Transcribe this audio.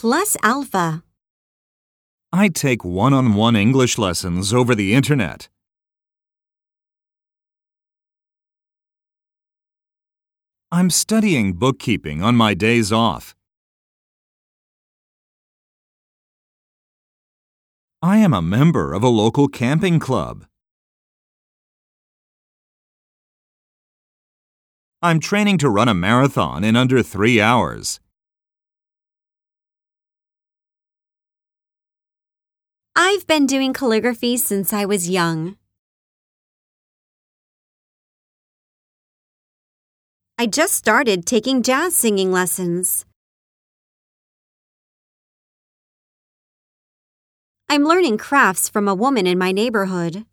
plus alpha. I take one on one English lessons over the internet. I'm studying bookkeeping on my days off. I am a member of a local camping club. I'm training to run a marathon in under three hours. I've been doing calligraphy since I was young. I just started taking jazz singing lessons. I'm learning crafts from a woman in my neighborhood.